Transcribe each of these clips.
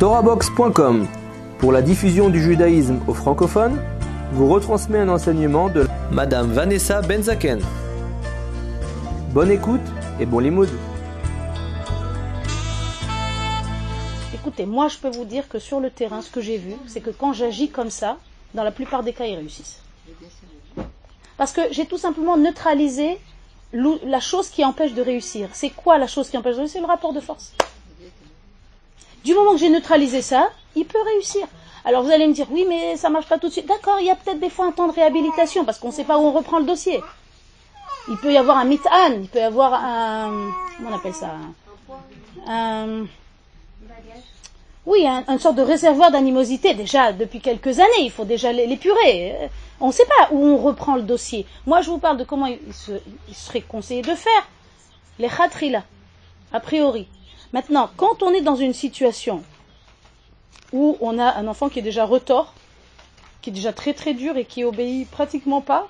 Torabox.com pour la diffusion du judaïsme aux francophones vous retransmet un enseignement de Madame Vanessa Benzaken. Bonne écoute et bon limoud. Écoutez, moi je peux vous dire que sur le terrain, ce que j'ai vu, c'est que quand j'agis comme ça, dans la plupart des cas, ils réussissent. Parce que j'ai tout simplement neutralisé la chose qui empêche de réussir. C'est quoi la chose qui empêche de réussir? C'est le rapport de force. Du moment que j'ai neutralisé ça, il peut réussir. Alors vous allez me dire, oui, mais ça marche pas tout de suite. D'accord, il y a peut-être des fois un temps de réhabilitation parce qu'on ne sait pas où on reprend le dossier. Il peut y avoir un mit'an, il peut y avoir un. Comment on appelle ça oui, un, une sorte de réservoir d'animosité déjà depuis quelques années. Il faut déjà l'épurer. On ne sait pas où on reprend le dossier. Moi, je vous parle de comment il, serait conseillé de faire. Les khatrila, a priori. Maintenant, quand on est dans une situation où on a un enfant qui est déjà retort, qui est déjà très très dur et qui obéit pratiquement pas,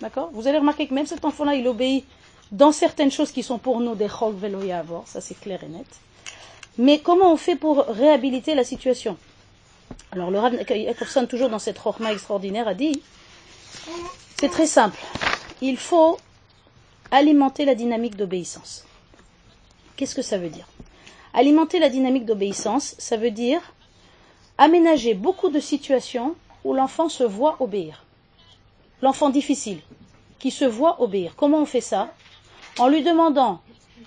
d'accord Vous allez remarquer que même cet enfant-là, il obéit dans certaines choses qui sont pour nous des chok veloya avoir, ça c'est clair et net. Mais comment on fait pour réhabiliter la situation? Alors le Rav toujours dans cette chorma extraordinaire, a dit c'est très simple. Il faut alimenter la dynamique d'obéissance. Qu'est-ce que ça veut dire? Alimenter la dynamique d'obéissance, ça veut dire aménager beaucoup de situations où l'enfant se voit obéir. L'enfant difficile, qui se voit obéir. Comment on fait ça? En lui demandant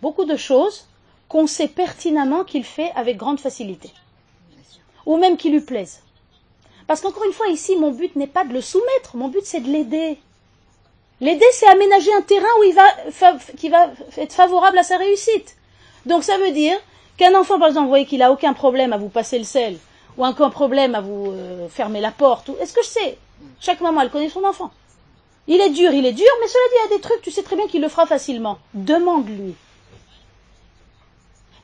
beaucoup de choses qu'on sait pertinemment qu'il fait avec grande facilité. Ou même qui lui plaisent. Parce qu'encore une fois, ici, mon but n'est pas de le soumettre, mon but c'est de l'aider. L'aider, c'est aménager un terrain où il va, qui va être favorable à sa réussite. Donc ça veut dire qu'un enfant, par exemple, vous voyez qu'il n'a aucun problème à vous passer le sel, ou aucun problème à vous euh, fermer la porte. Est-ce que je sais? Chaque maman, elle connaît son enfant. Il est dur, il est dur, mais cela dit, il y a des trucs, tu sais très bien qu'il le fera facilement. Demande-lui.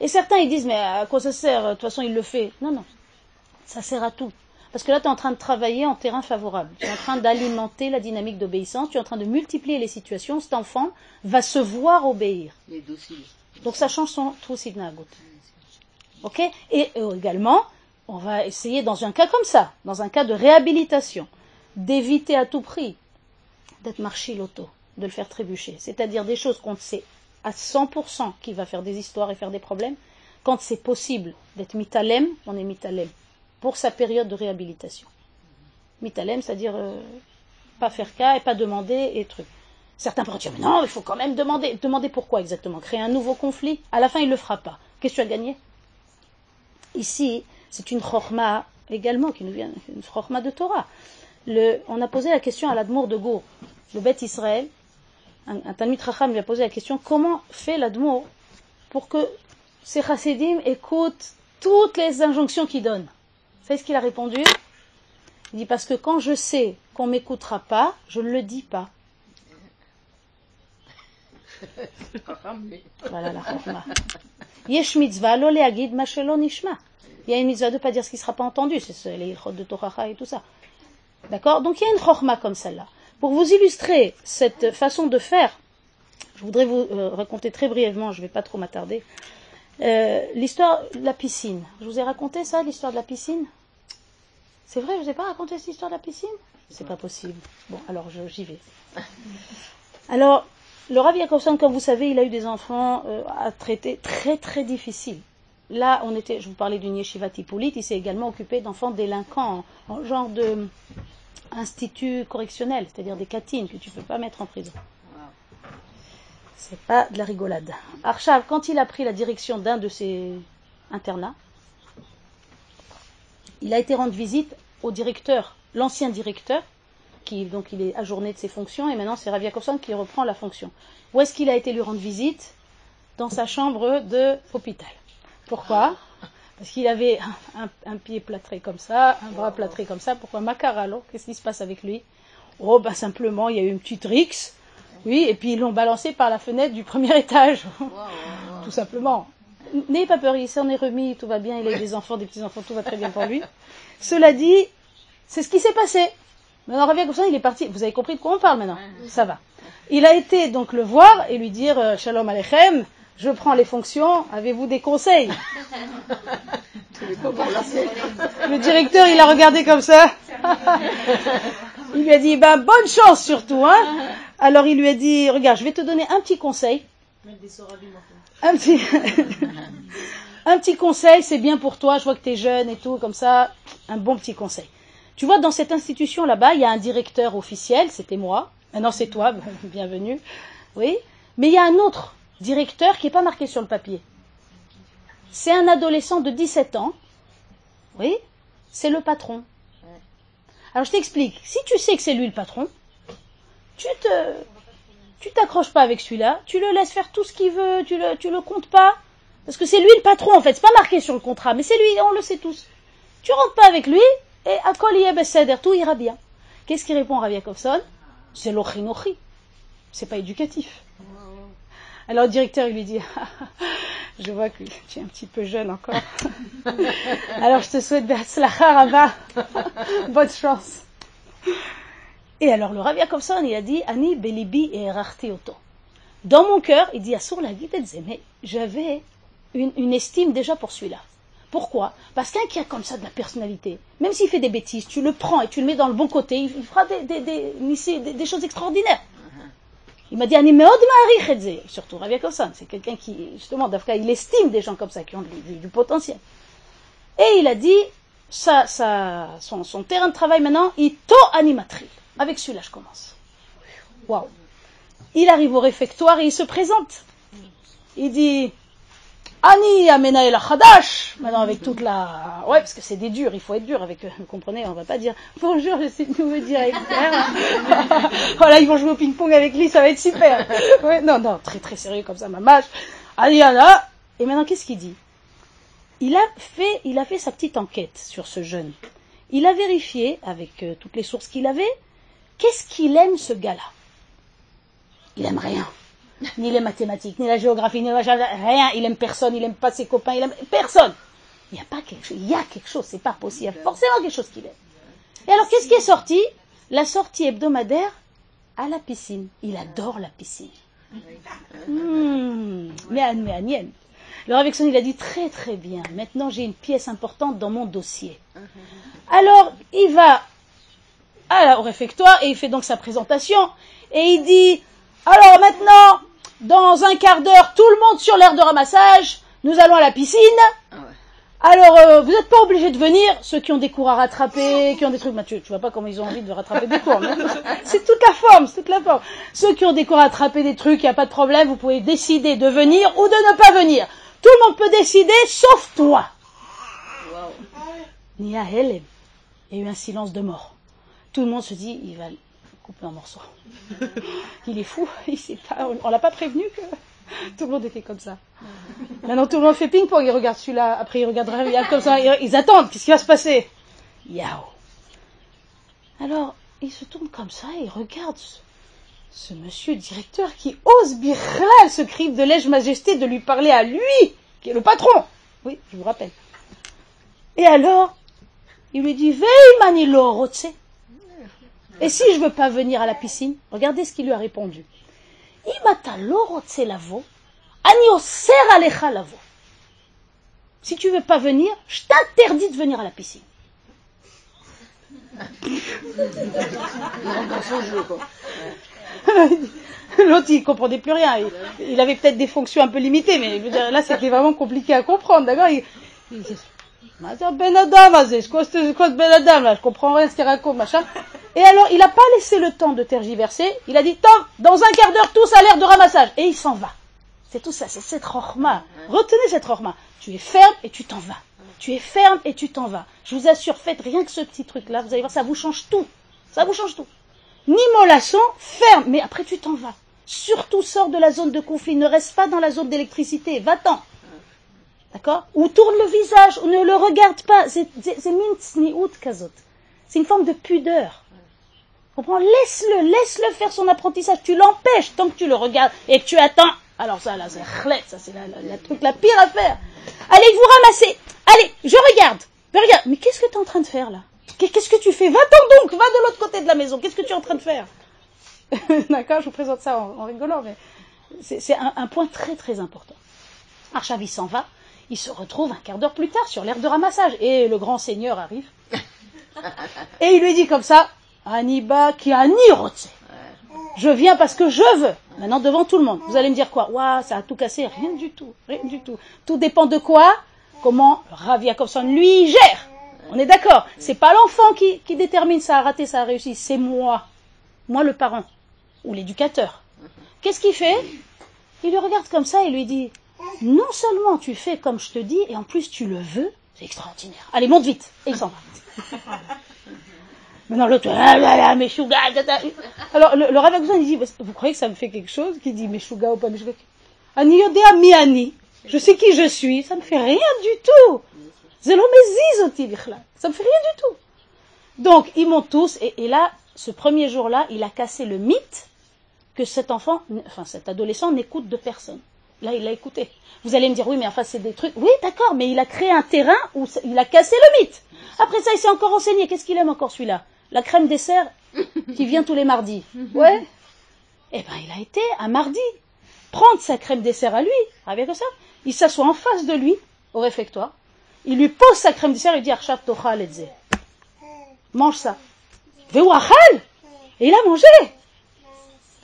Et certains, ils disent, mais à quoi ça sert? De toute façon, il le fait. Non, non. Ça sert à tout. Parce que là, tu es en train de travailler en terrain favorable. Tu es en train d'alimenter la dynamique d'obéissance. Tu es en train de multiplier les situations. Cet enfant va se voir obéir. Donc ça change son trousidnagout. Ok Et euh, également, on va essayer dans un cas comme ça, dans un cas de réhabilitation, d'éviter à tout prix d'être marché l'auto, de le faire trébucher. C'est-à-dire des choses qu'on sait à 100% qui va faire des histoires et faire des problèmes. Quand c'est possible d'être mitalem, on est mitalem pour sa période de réhabilitation. Mitalem, c'est-à-dire euh, pas faire cas et pas demander et truc. Certains pourraient dire, mais non, il faut quand même demander. Demander pourquoi exactement? Créer un nouveau conflit? À la fin, il ne le fera pas. Qu'est-ce que tu as gagné Ici, c'est une chorma également qui nous vient, une chorma de Torah. on a posé la question à l'Admour de Gour, le bête Israël. Un, un Talmud Racham lui a posé la question comment fait l'Admour pour que ces chassidim écoutent toutes les injonctions qu'il donne? Vous savez ce qu'il a répondu? Il dit parce que quand je sais qu'on m'écoutera pas, je ne le dis pas. voilà la chorma. Yesh mitzvah lo leagid mashelo nishma. Il y a une mitzvah de ne pas dire ce qui ne sera pas entendu, c'est les de Toracha et tout ça. D'accord Donc il y a une chorma comme celle-là. Pour vous illustrer cette façon de faire, je voudrais vous euh, raconter très brièvement, je ne vais pas trop m'attarder, euh, l'histoire de la piscine. Je vous ai raconté ça, l'histoire de la piscine? C'est vrai, je ne vous ai pas raconté cette histoire de la piscine? C'est pas possible. Bon, alors j'y vais. Alors, le Rabbi Yakovson, comme vous savez, il a eu des enfants euh, à traiter très très difficiles. Là, on était, je vous parlais d'une yeshiva tipoulite, il s'est également occupé d'enfants délinquants, en, genre de correctionnel, c'est-à-dire des catines que tu ne peux pas mettre en prison. C'est pas de la rigolade. Archav, quand il a pris la direction d'un de ces internats, il a été rendre visite au directeur, l'ancien directeur, qui donc il est ajourné de ses fonctions, et maintenant c'est Ravia qui reprend la fonction. Où est-ce qu'il a été lui rendre visite? Dans sa chambre d'hôpital. Pourquoi? Parce qu'il avait un, pied plâtré comme ça, un bras plâtré comme ça. Pourquoi? Macaralo Qu'est-ce qui se passe avec lui? Oh, ben simplement, il y a eu une petite rixe oui, et puis ils l'ont balancé par la fenêtre du premier étage. tout simplement. N'ayez pas peur, il s'en est remis, tout va bien, il a des enfants, des petits-enfants, tout va très bien pour lui. Cela dit, c'est ce qui s'est passé. Maintenant, comme ça, il est parti. Vous avez compris de quoi on parle maintenant Ça va. Il a été donc le voir et lui dire euh, Shalom Alechem, je prends les fonctions, avez-vous des conseils? Le directeur, il a regardé comme ça. Il lui a dit, ben, bonne chance surtout, hein. Alors il lui a dit, regarde, je vais te donner un petit conseil. Un petit, un petit conseil, c'est bien pour toi, je vois que tu es jeune et tout, comme ça, un bon petit conseil. Tu vois, dans cette institution là-bas, il y a un directeur officiel, c'était moi. Maintenant, c'est toi, bienvenue. Oui. Mais il y a un autre directeur qui n'est pas marqué sur le papier. C'est un adolescent de 17 ans. Oui. C'est le patron. Alors je t'explique. Si tu sais que c'est lui le patron, tu te, tu t'accroches pas avec celui-là, tu le laisses faire tout ce qu'il veut, tu le, tu le comptes pas. Parce que c'est lui le patron en fait, c'est pas marqué sur le contrat, mais c'est lui, on le sait tous. Tu rentres pas avec lui, et à tout ira bien. Qu'est-ce qu'il répond Rav Yakovson? C'est l'ochinochi. C'est pas éducatif. Alors le directeur il lui dit Je vois que tu es un petit peu jeune encore. Alors je te souhaite. Bonne chance. Et alors le Rav Yakovson il a dit Ani belibi et. Dans mon cœur, il dit la j'avais une estime déjà pour celui-là. Pourquoi? Parce qu'un qui a comme ça de la personnalité, même s'il fait des bêtises, tu le prends et tu le mets dans le bon côté, il fera des, des, des, des choses extraordinaires. Il m'a dit surtout Rav Yakovson, c'est quelqu'un qui, justement, d'Afka, il estime des gens comme ça, qui ont du, potentiel. Et il a dit, ça, ça, son, son, terrain de travail maintenant, il to animatrice. Avec celui-là, je commence. Waouh Il arrive au réfectoire et il se présente. Il dit, Ani Amena El Hadash, maintenant avec toute la. Ouais, parce que c'est des durs, il faut être dur avec eux. Vous comprenez, on va pas dire bonjour, je suis nouveau directeur. voilà, ils vont jouer au ping-pong avec lui, ça va être super. Ouais, non, non, très très sérieux comme ça, ma mâche. Ani Anna. Et maintenant, qu'est-ce qu'il dit? Il a, fait, il a fait sa petite enquête sur ce jeune. Il a vérifié, avec euh, toutes les sources qu'il avait, qu'est-ce qu'il aime ce gars-là? Il aime rien ni les mathématiques, ni la géographie, ni rien. Il aime personne, il aime pas ses copains, il aime personne. Il y a pas quelque chose, il y a quelque chose, c'est pas possible. Il y a forcément quelque chose qu'il aime. Et alors, qu'est-ce qui est sorti? La sortie hebdomadaire à la piscine. Il adore la piscine. Anien. Le Rav il a dit très très bien. Maintenant, j'ai une pièce importante dans mon dossier. Alors, il va au réfectoire et il fait donc sa présentation et il dit alors maintenant, dans un quart d'heure, tout le monde sur l'air de ramassage, nous allons à la piscine. Ah Alors, euh, vous n'êtes pas obligés de venir, ceux qui ont des cours à rattraper, qui ont des trucs. Mathieu, tu vois pas comment ils ont envie de rattraper des cours. c'est toute la forme, c'est toute la forme. Ceux qui ont des cours à rattraper des trucs, il n'y a pas de problème, vous pouvez décider de venir ou de ne pas venir. Tout le monde peut décider, sauf toi. Hélène. Il y a eu un silence de mort. Tout le monde se dit, il va couper un morceau. il est fou, il on, l'a pas prévenu que tout le monde était comme ça. Maintenant tout le monde fait ping-pong, ils regardent celui-là, après ils regardent comme ça, ils, attendent, qu'est-ce qui va se passer? Yao. Alors, il se tourne comme ça et il regarde ce, monsieur directeur qui ose birral ce crime de lèche majesté de lui parler à lui, qui est le patron. Oui, je vous rappelle. Et alors, il lui dit, Veille manilo rotse. Et si je ne veux pas venir à la piscine, regardez ce qu'il lui a répondu. Si tu veux pas venir, je t'interdis de venir à la piscine. L'autre, il comprenait plus rien. Il, avait peut-être des fonctions un peu limitées, mais là, c'était vraiment compliqué à comprendre. D'accord? Quoi Ben Adam là Je comprends rien ce qu'il raconte, machin. Et alors, il n'a pas laissé le temps de tergiverser. Il a dit, Tom, dans un quart d'heure, tous à l'air de ramassage. Et il s'en va. C'est tout ça, c'est cette rochma. Retenez cette rochma. Tu es ferme et tu t'en vas. Tu es ferme et tu t'en vas. Je vous assure, faites rien que ce petit truc-là. Vous allez voir, ça vous change tout. Ça vous change tout. Ni mollasson, ferme, mais après tu t'en vas. Surtout sors de la zone de conflit. Ne reste pas dans la zone d'électricité. Va-t'en. D'accord? Ou tourne le visage, ou ne le regarde pas. C'est une forme de pudeur. Comprends? Laisse-le, laisse-le faire son apprentissage. Tu l'empêches tant que tu le regardes et que tu attends. Alors ça, là, c'est ça, c'est la, truc la pire à faire. Allez, vous ramassez. Allez, je regarde. Mais regarde, mais qu'est-ce que tu es en train de faire là? Qu'est-ce que tu fais? Va-t'en donc, va de l'autre côté de la maison. Qu'est-ce que tu es en train de faire? D'accord, je vous présente ça en, rigolant, mais c'est un, point très très important. Archavi s'en va. Il se retrouve un quart d'heure plus tard sur l'air de ramassage. Et le grand seigneur arrive. Et il lui dit comme ça, Aniba qui a Je viens parce que je veux. Maintenant devant tout le monde. Vous allez me dire quoi? Waouh, ça a tout cassé. Rien du tout. Rien du tout. Tout dépend de quoi? Comment Rav Jacobson lui gère. On est d'accord. C'est pas l'enfant qui, qui détermine ça a raté, ça a réussi. C'est moi. Moi le parent. Ou l'éducateur. Qu'est-ce qu'il fait? Il le regarde comme ça et lui dit Non seulement tu fais comme je te dis, et en plus tu le veux, c'est extraordinaire. Allez, monte vite Et il s'en va. Maintenant l'autre, ah là là, Alors le, le il dit Vous croyez que ça me fait quelque chose Qui dit Meshuga ou pas Meshuga? Ani miani. Je sais qui je suis, ça me fait rien du tout. Ça me fait rien du tout. Donc, ils montent tous, et, et là, ce premier jour-là, il a cassé le mythe que cet enfant, enfin cet adolescent n'écoute de personne. Là, il l'a écouté. Vous allez me dire, oui, mais enfin, c'est des trucs. Oui, d'accord, mais il a créé un terrain où il a cassé le mythe. Après ça, il s'est encore enseigné. Qu'est-ce qu'il aime encore celui-là? La crème dessert qui vient tous les mardis. Ouais. Eh bien, il a été un mardi prendre sa crème dessert à lui, avec ça. Il s'assoit en face de lui, au réfectoire. Il lui pose sa crème dessert et il dit Arshaf Mange ça. Et il a mangé.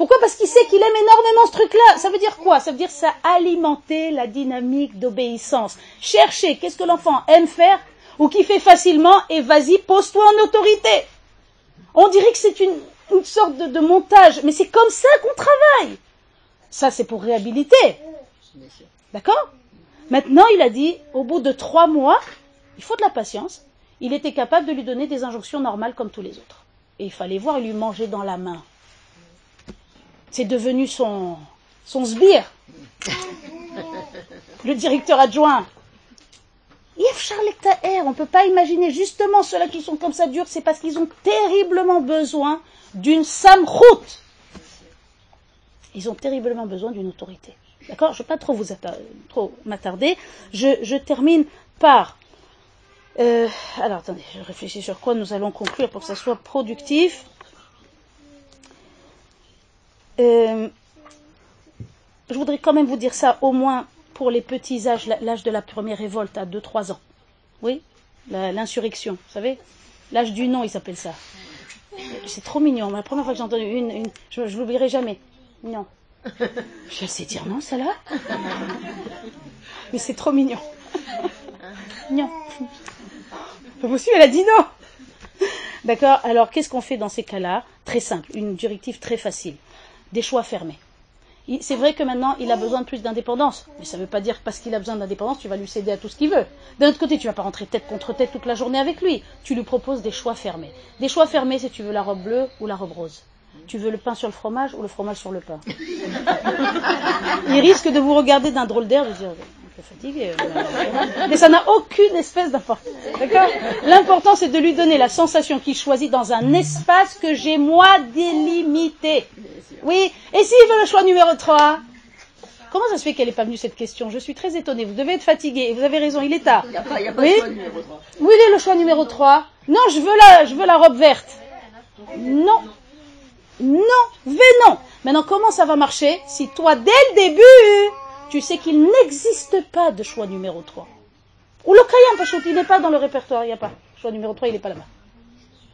Pourquoi Parce qu'il sait qu'il aime énormément ce truc-là. Ça veut dire quoi? Ça veut dire ça alimenter la dynamique d'obéissance. Chercher qu'est-ce que l'enfant aime faire ou qui fait facilement et vas-y, pose-toi en autorité. On dirait que c'est une, sorte de, montage, mais c'est comme ça qu'on travaille. Ça, c'est pour réhabiliter. D'accord? Maintenant, il a dit, au bout de trois mois, il faut de la patience, il était capable de lui donner des injonctions normales comme tous les autres. Et il fallait voir lui manger dans la main. C'est devenu son, son sbire, le directeur adjoint. On ne peut pas imaginer justement ceux-là qui sont comme ça durs, c'est parce qu'ils ont terriblement besoin d'une samroute. Ils ont terriblement besoin d'une autorité. D'accord? Je ne vais pas trop vous m'attarder. Je, termine par. Euh, alors attendez, je réfléchis sur quoi nous allons conclure pour que ça soit productif. Euh, je voudrais quand même vous dire ça, au moins pour les petits âges, l'âge de la première révolte à 2-3 ans. Oui L'insurrection, vous savez L'âge du non, ils s'appellent ça. C'est trop mignon. La première fois que j'ai entendu une, je, ne l'oublierai jamais. Non. Je sais dire non, ça là Mais c'est trop mignon. Non. Vous suivez, elle a dit non. D'accord Alors, qu'est-ce qu'on fait dans ces cas-là? Très simple, une directive très facile des choix fermés. C'est vrai que maintenant, il a besoin de plus d'indépendance. Mais ça ne veut pas dire que parce qu'il a besoin d'indépendance, tu vas lui céder à tout ce qu'il veut. D'un autre côté, tu ne vas pas rentrer tête contre tête toute la journée avec lui. Tu lui proposes des choix fermés. Des choix fermés, si tu veux la robe bleue ou la robe rose. Tu veux le pain sur le fromage ou le fromage sur le pain? il risque de vous regarder d'un drôle d'air, de dire fatigué. Euh, mais ça n'a aucune espèce d'importance. D'accord? L'important, c'est de lui donner la sensation qu'il choisit dans un espace que j'ai moi délimité. Oui? Et s'il veut le choix numéro 3 Comment ça se fait qu'elle n'est pas venue cette question? Je suis très étonnée. Vous devez être fatigué. Vous avez raison, il est tard. Il n'y a pas, oui? choix numéro 3. Où il est le choix numéro 3 Non, je veux, la, je veux la robe verte. Non. Non. non. Maintenant, comment ça va marcher si toi, dès le début, tu sais qu'il n'existe pas de choix numéro 3. Ou le Kayam, il n'est pas dans le répertoire, il n'y a pas. Choix numéro 3, il n'est pas là-bas.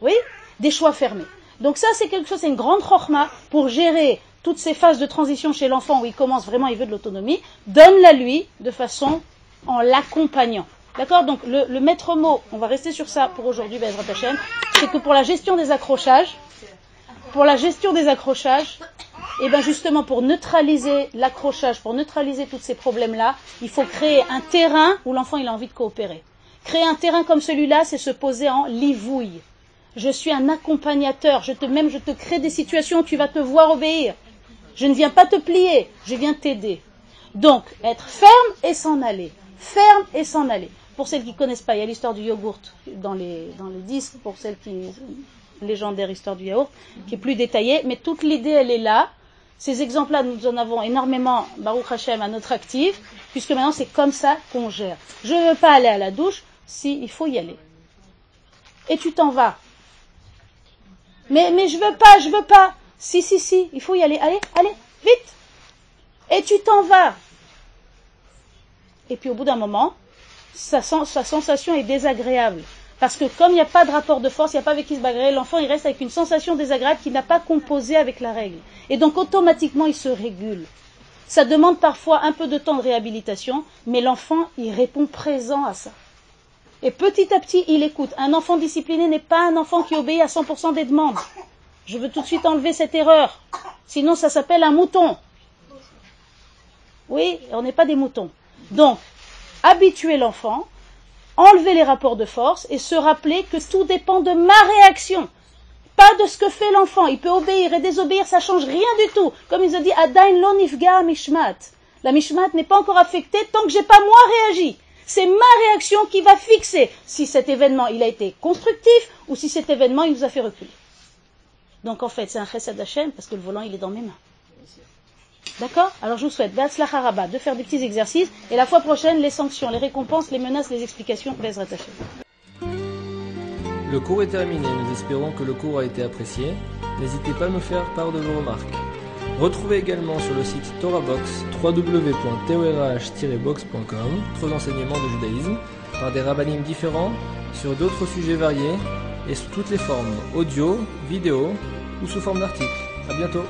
Oui? Des choix fermés. Donc ça, c'est quelque chose, c'est une grande chorma pour gérer toutes ces phases de transition chez l'enfant où il commence vraiment, il veut de l'autonomie. Donne-la lui de façon en l'accompagnant. D'accord? Donc le, maître mot, on va rester sur ça pour aujourd'hui, Bezrat c'est que pour la gestion des accrochages, pour la gestion des accrochages, et eh bien justement pour neutraliser l'accrochage, pour neutraliser tous ces problèmes-là, il faut créer un terrain où l'enfant a envie de coopérer. Créer un terrain comme celui-là, c'est se poser en livouille. Je suis un accompagnateur, je te, même je te crée des situations où tu vas te voir obéir. Je ne viens pas te plier, je viens t'aider. Donc, être ferme et s'en aller. Ferme et s'en aller. Pour celles qui ne connaissent pas, il y a l'histoire du yogourt dans les, dans les disques, pour celles qui légendaire histoire du yaourt, qui est plus détaillée, mais toute l'idée, elle est là. Ces exemples-là, nous en avons énormément, Baruch Hashem, à notre actif, puisque maintenant c'est comme ça qu'on gère. Je ne veux pas aller à la douche, si, il faut y aller. Et tu t'en vas. Mais, mais je veux pas, je veux pas. Si, si, si, il faut y aller. Allez, allez, vite. Et tu t'en vas. et puis au bout d'un moment, sa, sa sensation est désagréable. Parce que comme il n'y a pas de rapport de force, il n'y a pas avec qui se bagarrer, l'enfant il reste avec une sensation désagréable qui n'a pas composé avec la règle. Et donc automatiquement il se régule. Ça demande parfois un peu de temps de réhabilitation, mais l'enfant il répond présent à ça. Et petit à petit il écoute. Un enfant discipliné n'est pas un enfant qui obéit à 100% des demandes. Je veux tout de suite enlever cette erreur. Sinon ça s'appelle un mouton. Oui, on n'est pas des moutons. Donc, habituer l'enfant enlever les rapports de force et se rappeler que tout dépend de ma réaction, pas de ce que fait l'enfant. Il peut obéir et désobéir, ça change rien du tout. Comme il a dit, Adain lonifga mishmat. La mishmat n'est pas encore affectée tant que j'ai pas moi réagi. C'est ma réaction qui va fixer si cet événement a été constructif ou si cet événement il nous a fait reculer. Donc en fait, c'est un chesed Hashem parce que le volant il est dans mes mains. D'accord Alors je vous souhaite de faire des petits exercices et la fois prochaine les sanctions, les récompenses, les menaces, les explications, Le cours est terminé, nous espérons que le cours a été apprécié. N'hésitez pas à nous faire part de vos remarques. Retrouvez également sur le site TorahBox www.torah-box.com d'autres enseignements de judaïsme par des rabbinim différents sur d'autres sujets variés et sous toutes les formes, audio, vidéo ou sous forme d'articles. A bientôt